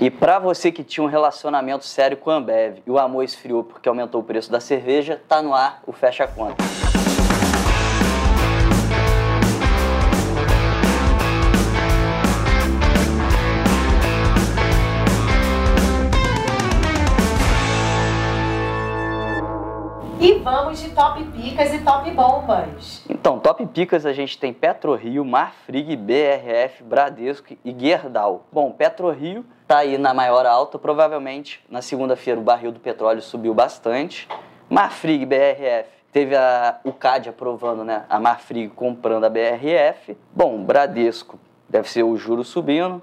E para você que tinha um relacionamento sério com a Ambev e o amor esfriou porque aumentou o preço da cerveja, tá no ar o Fecha Conta. Picas e top bombas. Então, top picas a gente tem PetroRio, Marfrig, BRF, Bradesco e Gerdau. Bom, PetroRio tá aí na maior alta, provavelmente na segunda-feira o barril do petróleo subiu bastante. Marfrig, BRF, teve a, o CAD aprovando, né, a Marfrig comprando a BRF. Bom, Bradesco deve ser o juro subindo.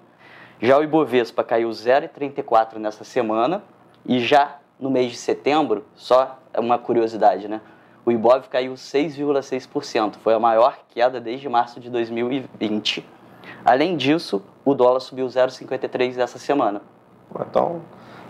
Já o Ibovespa caiu 0,34 nessa semana e já no mês de setembro, só uma curiosidade, né? O Ibov caiu 6,6%, foi a maior queda desde março de 2020. Além disso, o dólar subiu 0,53 essa semana. Então,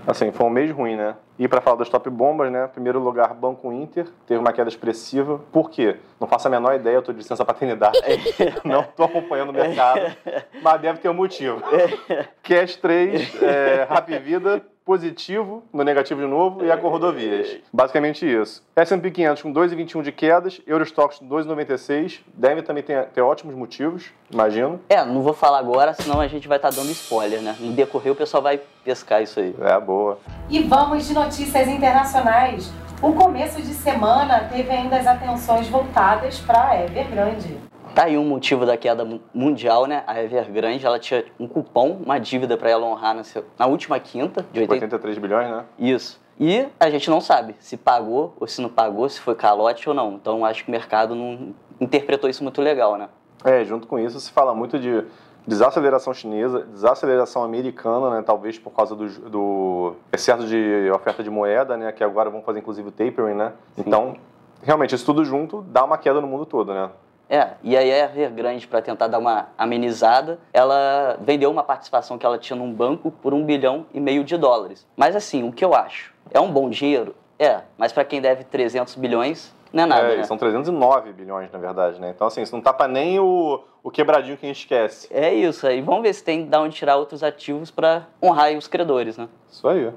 assim, foi um mês ruim, né? E para falar das top bombas, né? Primeiro lugar, Banco Inter, teve uma queda expressiva. Por quê? Não faço a menor ideia, eu tô de licença paternidade. não tô acompanhando o mercado, mas deve ter um motivo. Cash 3, é, Rap Vida, positivo, no negativo de novo, e a com rodovias. Basicamente isso. S&P 500 com 2,21 de quedas, Eurostox 2,96, deve também ter, ter ótimos motivos, imagino. É, não vou falar agora, senão a gente vai estar tá dando spoiler, né? No decorrer o pessoal vai pescar isso aí. É, boa. E vamos de notícias internacionais. O começo de semana teve ainda as atenções voltadas para a Evergrande. Tá aí um motivo da queda mundial, né? A Evergrande, ela tinha um cupom, uma dívida para ela honrar na, na, última quinta. De 80... 83 bilhões, né? Isso. E a gente não sabe se pagou ou se não pagou, se foi calote ou não. Então acho que o mercado não interpretou isso muito legal, né? É, junto com isso se fala muito de desaceleração chinesa, desaceleração americana, né, talvez por causa do, do excesso de oferta de moeda, né, que agora vão fazer inclusive o tapering, né? Sim. Então, realmente, isso tudo junto dá uma queda no mundo todo, né? É, e aí a Evergrande, para tentar dar uma amenizada, ela vendeu uma participação que ela tinha num banco por um bilhão e meio de dólares. Mas assim, o que eu acho? É um bom dinheiro? É, mas para quem deve 300 bilhões, não é nada, é, né? São 309 bilhões, na verdade, né? Então, assim, isso não tapa nem o, o quebradinho que a gente esquece. É isso, aí vamos ver se tem de onde tirar outros ativos para honrar os credores, né? Isso aí.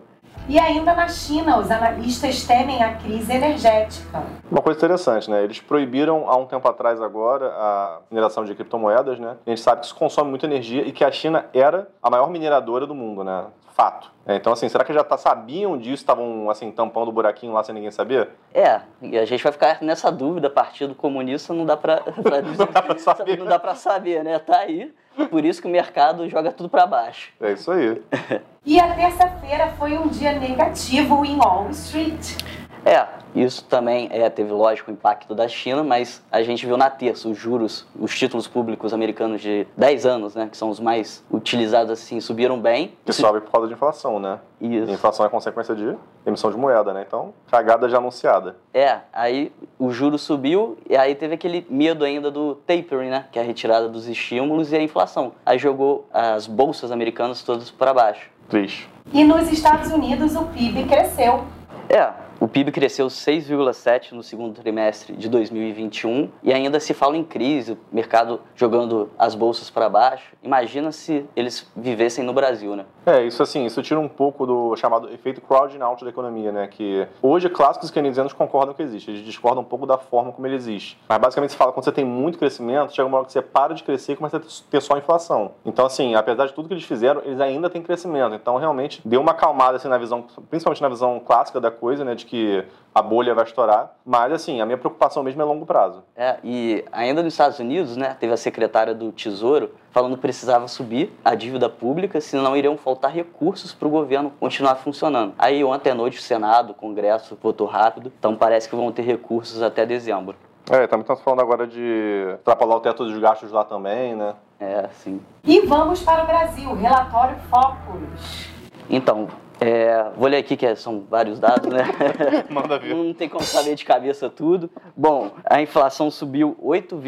E ainda na China, os analistas temem a crise energética. Uma coisa interessante, né? Eles proibiram há um tempo atrás agora a mineração de criptomoedas, né? A gente sabe que isso consome muita energia e que a China era a maior mineradora do mundo, né? Fato. É, então, assim, será que já tá, sabiam disso, estavam, assim, tampando o buraquinho lá sem ninguém saber? É, e a gente vai ficar nessa dúvida, Partido Comunista não dá pra, pra não dá pra saber. Não dá pra saber, né? Tá aí, por isso que o mercado joga tudo para baixo. É isso aí. e a terça-feira foi um dia negativo em Wall Street. É, isso também é, teve, lógico, o impacto da China, mas a gente viu na terça os juros, os títulos públicos americanos de 10 anos, né, que são os mais utilizados assim, subiram bem. Que sobe por causa de inflação, né? Isso. E inflação é consequência de emissão de moeda, né? Então, cagada já anunciada. É, aí o juro subiu e aí teve aquele medo ainda do tapering, né, que é a retirada dos estímulos e a inflação. Aí jogou as bolsas americanas todas para baixo. Triste. E nos Estados Unidos o PIB cresceu. É, o PIB cresceu 6,7% no segundo trimestre de 2021 e ainda se fala em crise, o mercado jogando as bolsas para baixo. Imagina se eles vivessem no Brasil, né? É, isso assim, isso tira um pouco do chamado efeito crowding out da economia, né? Que hoje clássicos keynesianos concordam que existe, eles discordam um pouco da forma como ele existe. Mas basicamente se fala quando você tem muito crescimento, chega uma hora que você para de crescer e começa a ter só inflação. Então assim, apesar de tudo que eles fizeram, eles ainda têm crescimento. Então realmente deu uma acalmada assim na visão, principalmente na visão clássica da coisa, né? De que a bolha vai estourar. Mas, assim, a minha preocupação mesmo é longo prazo. É, e ainda nos Estados Unidos, né, teve a secretária do Tesouro falando que precisava subir a dívida pública, senão iriam faltar recursos para o governo continuar funcionando. Aí, ontem à noite, o Senado, o Congresso votou rápido, então parece que vão ter recursos até dezembro. É, também estamos falando agora de extrapolar o teto dos gastos lá também, né? É, sim. E vamos para o Brasil, relatório Focus. Então, é, vou ler aqui que são vários dados, né? Manda ver. Não tem como saber de cabeça tudo. Bom, a inflação subiu 8,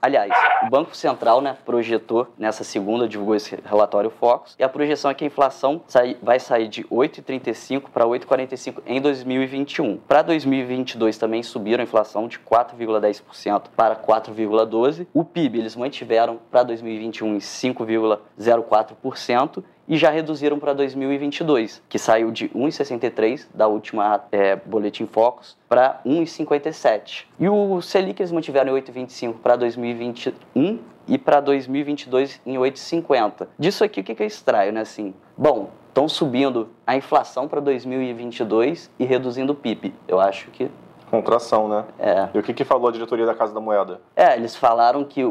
aliás, o Banco Central, né, projetou nessa segunda, divulgou esse relatório Focus, e a projeção é que a inflação sai, vai sair de 8,35 para 8,45 em 2021. Para 2022 também subiram a inflação de 4,10% para 4,12. O PIB eles mantiveram para 2021 em 5,04% e já reduziram para 2022, que saiu de 1,63 da última é, Boletim Focus para 1,57. E o Selic eles mantiveram em 8,25 para 2021 e para 2022 em 8,50. Disso aqui o que, que eu extraio, né? Assim, bom, estão subindo a inflação para 2022 e reduzindo o PIB. Eu acho que Contração, né? é. E o que, que falou a diretoria da Casa da Moeda? É, eles falaram que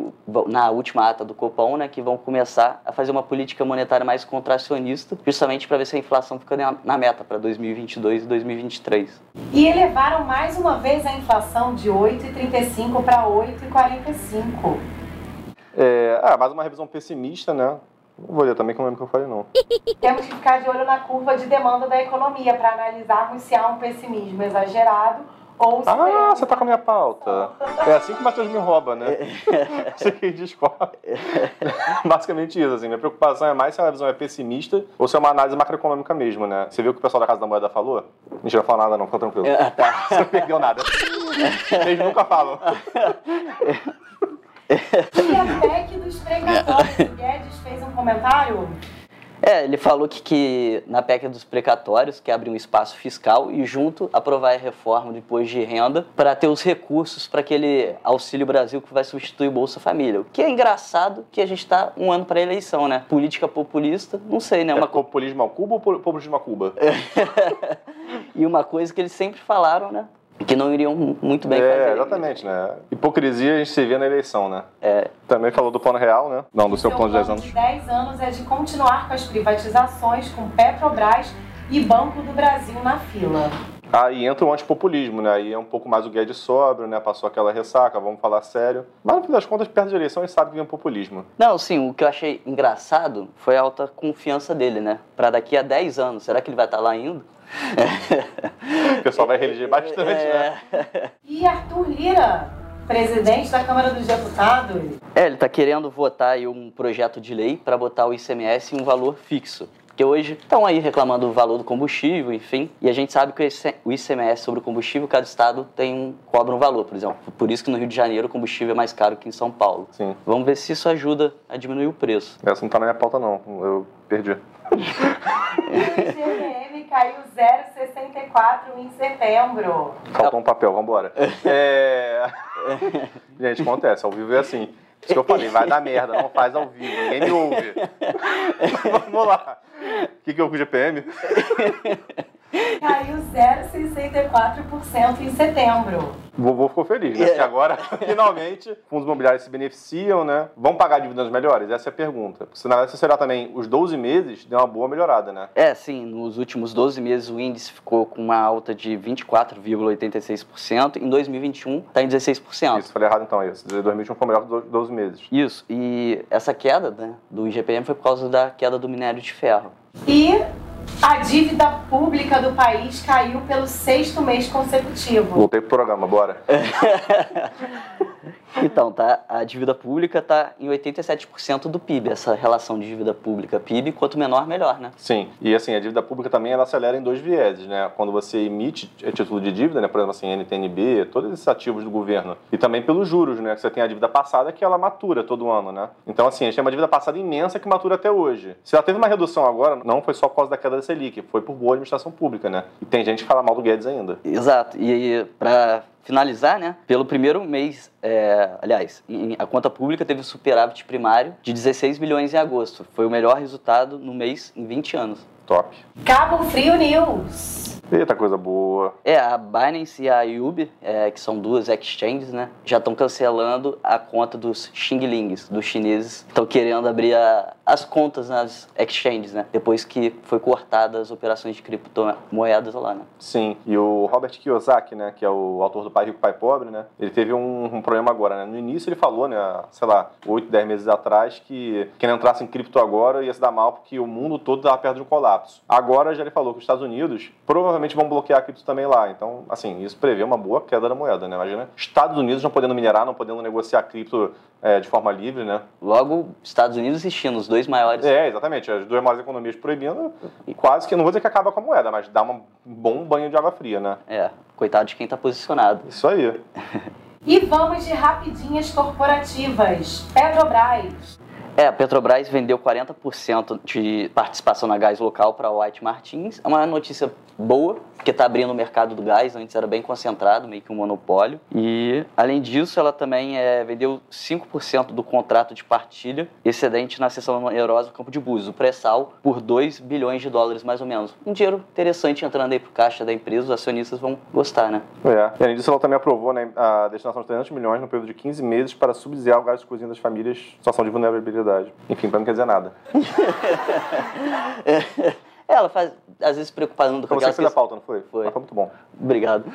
na última ata do Copom, né, que vão começar a fazer uma política monetária mais contracionista, justamente para ver se a inflação fica na, meta para 2022 e 2023. E elevaram mais uma vez a inflação de 8,35 para 8,45. É, ah, mais uma revisão pessimista, né? Não vou ler também, que eu não lembro o que eu falei, não. Temos que ficar de olho na curva de demanda da economia para analisarmos se há um pessimismo exagerado ou se Ah, teremos você tá com a minha pauta. É assim que o Matheus me rouba, né? Você que descobre. Basicamente isso, assim. Minha preocupação é mais se a revisão é pessimista ou se é uma análise macroeconômica mesmo, né? Você viu o que o pessoal da Casa da Moeda falou? Não falou nada não, fica tranquilo. Ah, tá. Você não perdeu nada. Eles nunca falam. E a PEC dos precatórios, o Guedes fez um comentário É, ele falou que, que na PEC dos precatórios, que abre um espaço fiscal e junto aprovar a reforma do imposto de renda para ter os recursos para aquele Auxílio Brasil que vai substituir o Bolsa Família. O que é engraçado que a gente está um ano para a eleição, né? Política populista, não sei, né? É Uma populismo ao Cuba ou po- populismo a Cuba? E uma coisa que eles sempre falaram, né? Que não iriam muito bem é, fazer. exatamente, né? Hipocrisia a gente se vê na eleição, né? É, Também falou do plano real, né? Não, do seu plano de 10 anos. de 10 anos é de continuar com as privatizações com Petrobras e Banco do Brasil na fila. Aí entra o antipopulismo, né? Aí é um pouco mais o Guedes sóbrio, né? Passou aquela ressaca, vamos falar sério. Mas no fim das contas, perto de eleição, a gente sabe que vem o populismo. Não, sim, o que eu achei engraçado foi a alta confiança dele, né? Para daqui a 10 anos, será que ele vai estar lá ainda? O pessoal vai reeleger bastante, né? é, E Arthur Lira, presidente da Câmara dos Deputados, é, ele está querendo votar aí um projeto de lei para botar o ICMS em um valor fixo. Porque hoje estão aí reclamando do valor do combustível, enfim, e a gente sabe que o IC- o ICMS sobre o combustível, cada estado tem um, cobra um valor, por exemplo. Por isso que no Rio de Janeiro o combustível é mais caro que em São Paulo. Sim. Vamos ver se isso ajuda a diminuir o preço. Essa não tá na minha pauta, não. Eu perdi. caiu 0,64 em setembro. Faltou um papel, vambora. É... Gente, acontece, ao vivo é assim. Isso que eu falei, vai dar merda, não faz ao vivo, ninguém me ouve. Vamos lá. O que, que eu com o GPM? Caiu 0,64% em setembro. O vovô ficou feliz, né? É. Porque agora, finalmente, fundos imobiliários se beneficiam, né? Vão pagar dívidas melhores? Essa é a pergunta. Porque se na verdade, se você olhar também os 12 meses, deu uma boa melhorada, né? É, sim, nos últimos 12 meses o índice ficou com uma alta de 24,86%, em 2021 está em 16%. Isso, falei errado então. Isso. 2021 foi melhor que 12 meses. Isso, e essa queda né, do IGPM foi por causa da queda do minério de ferro. E a dívida pública do país caiu pelo sexto mês consecutivo. Voltei pro programa, bora. Então, tá, a dívida pública está em 87% do PIB, essa relação de dívida pública-PIB, quanto menor, melhor, né? Sim, e assim, a dívida pública também ela acelera em dois vieses, né? Quando você emite título de dívida, né? Por exemplo, assim, NTNB, todos esses ativos do governo. E também pelos juros, né? Que você tem a dívida passada que ela matura todo ano, né? Então, assim, a gente tem uma dívida passada imensa que matura até hoje. Se ela teve uma redução agora, não foi só por causa da queda da Selic, foi por boa administração pública, né? E tem gente que fala mal do Guedes ainda. Exato, e para finalizar, né, pelo primeiro mês, é, aliás, em- a conta pública teve um superávit primário de 16 milhões em agosto. Foi o melhor resultado no mês em 20 anos. Top. Cabo Frio News. Eita, coisa boa. É, a Binance e a Yubi, é, que são duas exchanges, né, já estão cancelando a conta dos Xinglings, dos chineses. Estão querendo abrir a- as contas nas exchanges, né, depois que foi cortada as operações de criptomoedas lá, né. Sim, e o Robert Kiyosaki, né, que é o autor do Pai Rico, Pai Pobre, né, ele teve um, um problema agora, né, no início ele falou, né, sei lá, 8, 10 meses atrás, que quem não entrasse em cripto agora ia se dar mal porque o mundo todo estava perto de um colapso. Agora já ele falou que os Estados Unidos provavelmente vão bloquear a cripto também lá, então, assim, isso prevê uma boa queda da moeda, né, imagina, Estados Unidos não podendo minerar, não podendo negociar cripto é, de forma livre, né, Logo, Estados Unidos e China, os dois maiores. é, exatamente, as duas maiores economias proibindo, e quase que, não vou dizer que acaba com a moeda, mas dá um bom banho de água fria, né, É, coitado de quem tá posicionado. isso aí. E vamos de rapidinhas corporativas. Petrobras. É, a Petrobras vendeu 40% de participação na gás local para a White Martins. É uma notícia boa, porque está abrindo o mercado do gás, antes era bem concentrado, meio que um monopólio. E, além disso, ela também é, vendeu 5% do contrato de partilha excedente na seção onerosa do Campo de Búzios, o pré-sal, por 2 bilhões de dólares, mais ou menos. Um dinheiro interessante entrando aí para o caixa da empresa, os acionistas vão gostar, né? É, e além disso, ela também aprovou né, a destinação de 300 milhões no período de 15 meses para subsidiar o gás de cozinha das famílias em situação de vulnerabilidade. Enfim, para não quer dizer nada. é, ela faz, às vezes, preocupando com aquela... Você fez a pauta, não foi? Foi. Mas foi muito bom. Obrigado.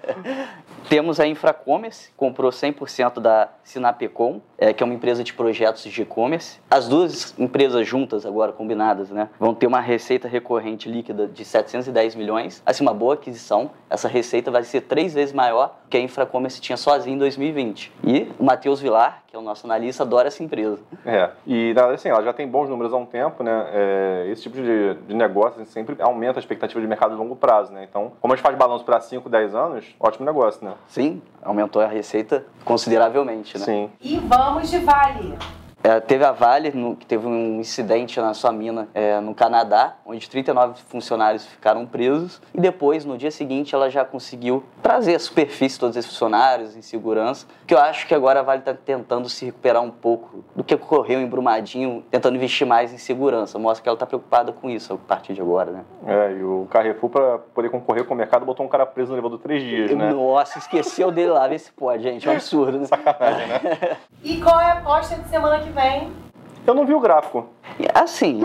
Temos a Infracommerce, comprou 100% da Sinapecom, é, que é uma empresa de projetos de e-commerce. As duas empresas juntas, agora combinadas, né, vão ter uma receita recorrente líquida de 710 milhões. Assim, uma boa aquisição. Essa receita vai ser três vezes maior que a Infracommerce tinha sozinha em 2020. E o Matheus Vilar, que é o nosso analista, adora essa empresa. É, e assim, ela já tem bons números há um tempo, né? É, esse tipo de, de negócio sempre aumenta a expectativa de mercado de longo prazo, né? Então, como a gente faz balanço para 5, 10 anos, ótimo negócio, né? Sim, aumentou a receita consideravelmente, né? Sim. E vamos de Vale. É, teve a Vale, no, que teve um incidente na sua mina é, no Canadá, onde 39 funcionários ficaram presos. E depois, no dia seguinte, ela já conseguiu trazer a superfície de todos esses funcionários em segurança. Que eu acho que agora a Vale está tentando se recuperar um pouco do que ocorreu em Brumadinho, tentando investir mais em segurança. Mostra que ela está preocupada com isso a partir de agora, né? É, e o Carrefour, para poder concorrer com o mercado, botou um cara preso no elevador três dias, né? Nossa, esqueceu dele lá, vê se pode, gente. É um absurdo, né? Sacanagem, né? e qual é a aposta de semana que vem? Eu não vi o gráfico. Assim.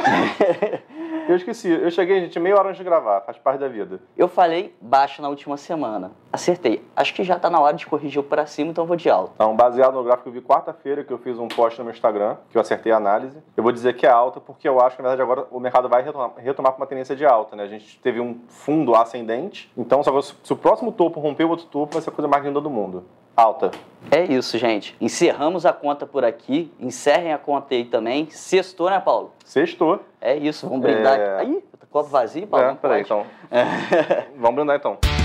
eu esqueci. Eu cheguei, gente, meia hora antes de gravar. Faz parte da vida. Eu falei baixo na última semana. Acertei. Acho que já tá na hora de corrigir o para cima, então eu vou de alta. Então, baseado no gráfico que eu vi quarta-feira, que eu fiz um post no meu Instagram, que eu acertei a análise, eu vou dizer que é alta, porque eu acho que, na verdade, agora o mercado vai retomar, retomar com uma tendência de alta, né? A gente teve um fundo ascendente. Então, se o próximo topo romper o outro topo, vai ser a coisa mais linda do mundo alta. É isso, gente. Encerramos a conta por aqui. Encerrem a conta aí também. Sextou, né, Paulo? Sextou. É isso, vamos brindar. É... Aí, copo vazio, Paulo? É, peraí, então. É. vamos brindar então.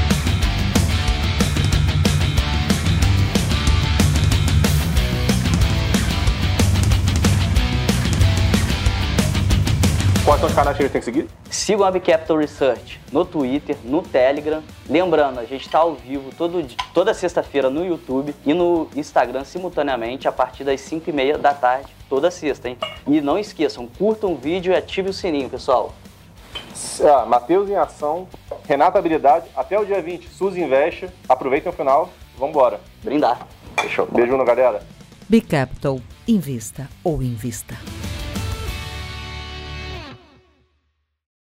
Quais são os canais que a gente tem que seguir? Sigam a Capital Research no Twitter, no Telegram. Lembrando, a gente está ao vivo todo, toda sexta-feira no YouTube e no Instagram simultaneamente a partir das 5 e meia da tarde, toda sexta, hein? E não esqueçam, curtam o vídeo e ative o sininho, pessoal. Ah, Matheus em ação, Renata Habilidade, até o dia 20, Suzy Investe. Aproveitem o final, vambora. Brindar. Fechou. Beijo, galera. Bicapital, invista ou invista.